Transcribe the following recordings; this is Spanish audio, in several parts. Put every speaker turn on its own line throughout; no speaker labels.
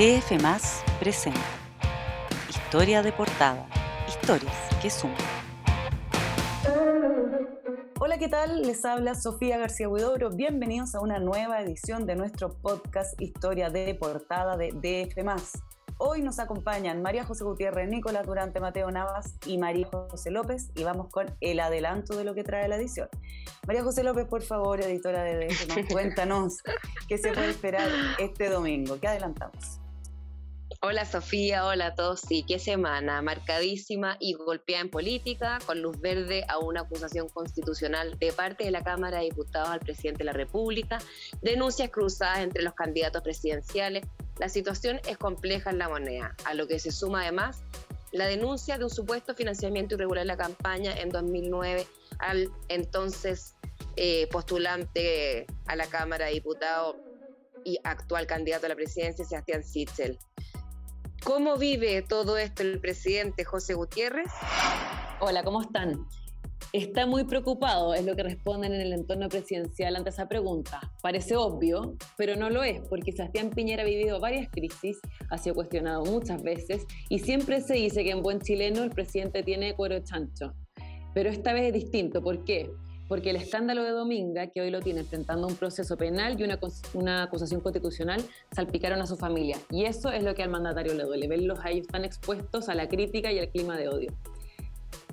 DF presenta Historia de portada. Historias que suman. Hola, ¿qué tal? Les habla Sofía García Huidobro. Bienvenidos a una nueva edición de nuestro podcast Historia de portada de DF. Hoy nos acompañan María José Gutiérrez, Nicolás Durante, Mateo Navas y María José López y vamos con el adelanto de lo que trae la edición. María José López, por favor, editora de DF, cuéntanos qué se puede esperar este domingo. ¿Qué adelantamos?
Hola Sofía, hola a todos. Sí, qué semana, marcadísima y golpeada en política, con luz verde a una acusación constitucional de parte de la Cámara de Diputados al presidente de la República, denuncias cruzadas entre los candidatos presidenciales. La situación es compleja en la moneda, a lo que se suma además la denuncia de un supuesto financiamiento irregular de la campaña en 2009 al entonces eh, postulante a la Cámara de Diputados y actual candidato a la presidencia, Sebastián Sichel. ¿Cómo vive todo esto el presidente José Gutiérrez?
Hola, ¿cómo están? Está muy preocupado, es lo que responden en el entorno presidencial ante esa pregunta. Parece obvio, pero no lo es, porque Sebastián Piñera ha vivido varias crisis, ha sido cuestionado muchas veces y siempre se dice que en buen chileno el presidente tiene cuero chancho. Pero esta vez es distinto, ¿por qué? Porque el escándalo de Dominga, que hoy lo tiene enfrentando un proceso penal y una, una, acusación constitucional, salpicaron a su familia. Y eso es lo que al mandatario le duele, verlos a ellos tan expuestos a la crítica y al clima de odio.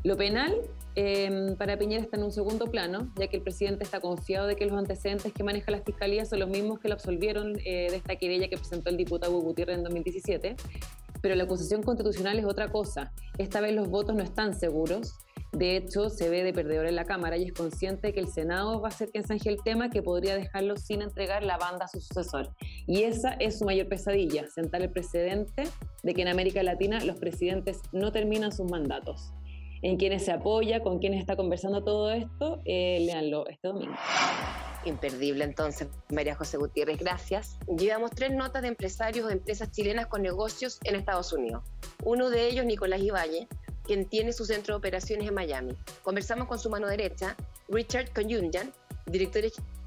Lo penal em, para Piñera está en un segundo plano, ya que el presidente está confiado de que los antecedentes que maneja la fiscalía son los mismos que lo absolvieron eh, de esta querella que presentó el diputado Gutiérrez en 2017. Pero la acusación constitucional es otra cosa. Esta vez los votos no están seguros de hecho, se ve de perdedor en la Cámara y es consciente que el Senado va a ser quien zanje el tema que podría dejarlo sin entregar la banda a su sucesor. Y esa es su mayor pesadilla, sentar el precedente de que en América Latina los presidentes no terminan sus mandatos. En quienes se apoya, con quienes está conversando todo esto, eh, este domingo.
Imperdible entonces, María José Gutiérrez, gracias. Llevamos tres notas de empresarios o empresas chilenas con negocios en Estados Unidos. Uno de ellos, Nicolás Iballe, quien tiene su centro de operaciones en Miami. Conversamos con su mano derecha, Richard Conyunjan, director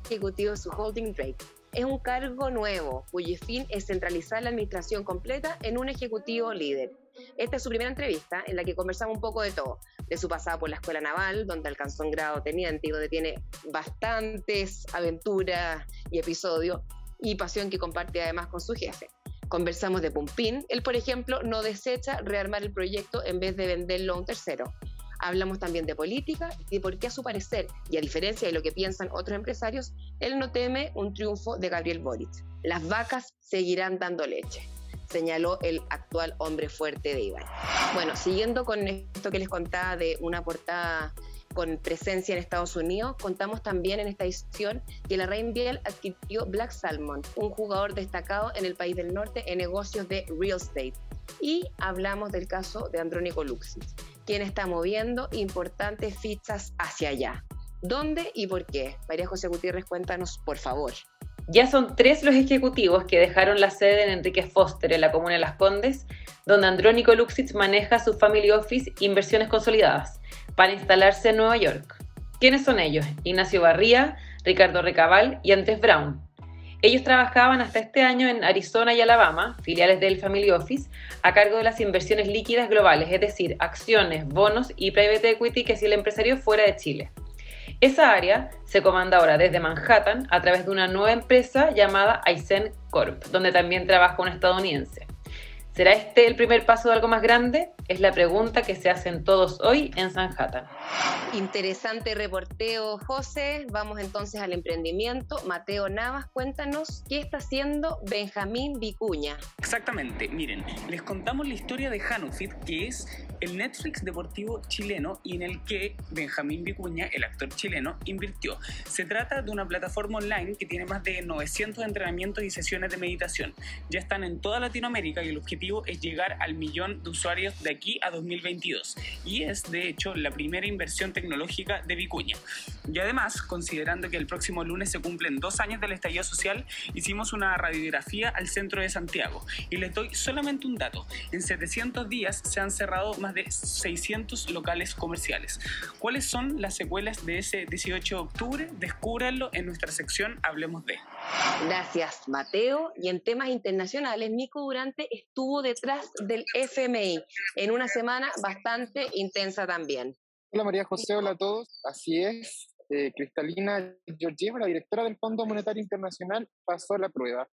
ejecutivo de su holding Drake. Es un cargo nuevo, cuyo fin es centralizar la administración completa en un ejecutivo líder. Esta es su primera entrevista en la que conversamos un poco de todo, de su pasado por la escuela naval, donde alcanzó un grado teniente y donde tiene bastantes aventuras y episodios, y pasión que comparte además con su jefe. Conversamos de Pumpín. Él, por ejemplo, no desecha rearmar el proyecto en vez de venderlo a un tercero. Hablamos también de política y de por qué a su parecer, y a diferencia de lo que piensan otros empresarios, él no teme un triunfo de Gabriel Boric. Las vacas seguirán dando leche señaló el actual hombre fuerte de Iván. Bueno, siguiendo con esto que les contaba de una portada con presencia en Estados Unidos, contamos también en esta edición que la Biel adquirió Black Salmon, un jugador destacado en el país del norte en negocios de real estate. Y hablamos del caso de Andrónico Luxis, quien está moviendo importantes fichas hacia allá. ¿Dónde y por qué? María José Gutiérrez, cuéntanos, por favor.
Ya son tres los ejecutivos que dejaron la sede en Enrique Foster, en la comuna de Las Condes, donde Andrónico Luxitz maneja su Family Office Inversiones Consolidadas, para instalarse en Nueva York. ¿Quiénes son ellos? Ignacio Barría, Ricardo Recabal y Andrés Brown. Ellos trabajaban hasta este año en Arizona y Alabama, filiales del Family Office, a cargo de las inversiones líquidas globales, es decir, acciones, bonos y private equity que si el empresario fuera de Chile. Esa área se comanda ahora desde Manhattan a través de una nueva empresa llamada Aizen Corp, donde también trabaja un estadounidense. ¿Será este el primer paso de algo más grande? Es la pregunta que se hacen todos hoy en Sanhattan.
Interesante reporteo, José. Vamos entonces al emprendimiento. Mateo Navas, cuéntanos qué está haciendo Benjamín Vicuña.
Exactamente, miren, les contamos la historia de Hanufit, que es el Netflix deportivo chileno y en el que Benjamín Vicuña, el actor chileno, invirtió. Se trata de una plataforma online que tiene más de 900 entrenamientos y sesiones de meditación. Ya están en toda Latinoamérica y el objetivo es llegar al millón de usuarios de aquí a 2022 y es de hecho la primera inversión tecnológica de Vicuña. Y además, considerando que el próximo lunes se cumplen dos años del estallido social, hicimos una radiografía al centro de Santiago y les doy solamente un dato. En 700 días se han cerrado más de 600 locales comerciales. ¿Cuáles son las secuelas de ese 18 de octubre? Descúbranlo en nuestra sección Hablemos de.
Gracias, Mateo. Y en temas internacionales, Nico Durante estuvo detrás del FMI en una semana bastante intensa también.
Hola María José, hola a todos. Así es, eh, Cristalina Georgieva, la directora del Fondo Monetario Internacional, pasó la prueba.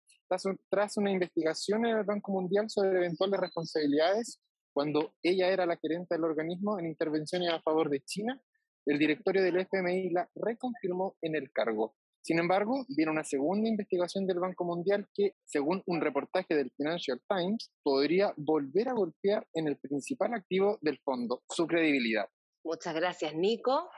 Tras, una investigación en el Banco Mundial sobre eventuales responsabilidades, cuando ella era la gerente del organismo en intervenciones a favor de China, el directorio del FMI la reconfirmó en el cargo. Sin embargo, viene una segunda investigación del Banco Mundial que, según un reportaje del Financial Times, podría volver a golpear en el principal activo del fondo, su credibilidad.
Muchas gracias, Nico.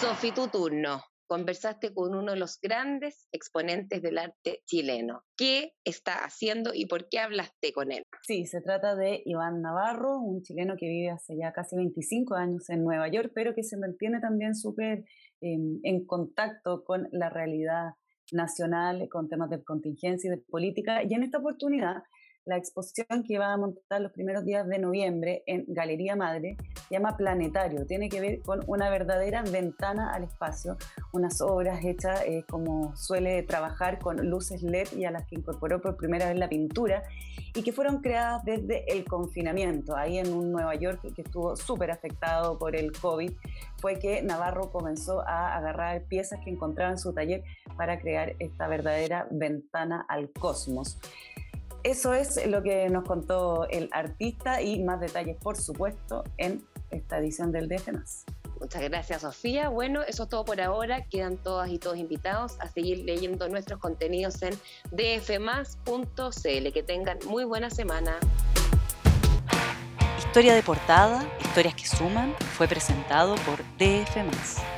Sofi, tu turno. Conversaste con uno de los grandes exponentes del arte chileno. ¿Qué está haciendo y por qué hablaste con él?
Sí, se trata de Iván Navarro, un chileno que vive hace ya casi 25 años en Nueva York, pero que se mantiene también súper em, en contacto con la realidad nacional, con temas de contingencia y de política. Y en esta oportunidad la exposición que va a montar los primeros días de noviembre en Galería Madre llama Planetario. Tiene que ver con una verdadera ventana al espacio, unas obras hechas eh, como suele trabajar con luces LED y a las que incorporó por primera vez la pintura y que fueron creadas desde el confinamiento. Ahí en un Nueva York que estuvo súper afectado por el COVID, fue que Navarro comenzó a agarrar piezas que encontraba en su taller para crear esta verdadera ventana al cosmos. Eso es lo que nos contó el artista y más detalles, por supuesto, en esta edición del DF.
Muchas gracias, Sofía. Bueno, eso es todo por ahora. Quedan todas y todos invitados a seguir leyendo nuestros contenidos en dfmas.cl. Que tengan muy buena semana.
Historia de portada, historias que suman, fue presentado por DF.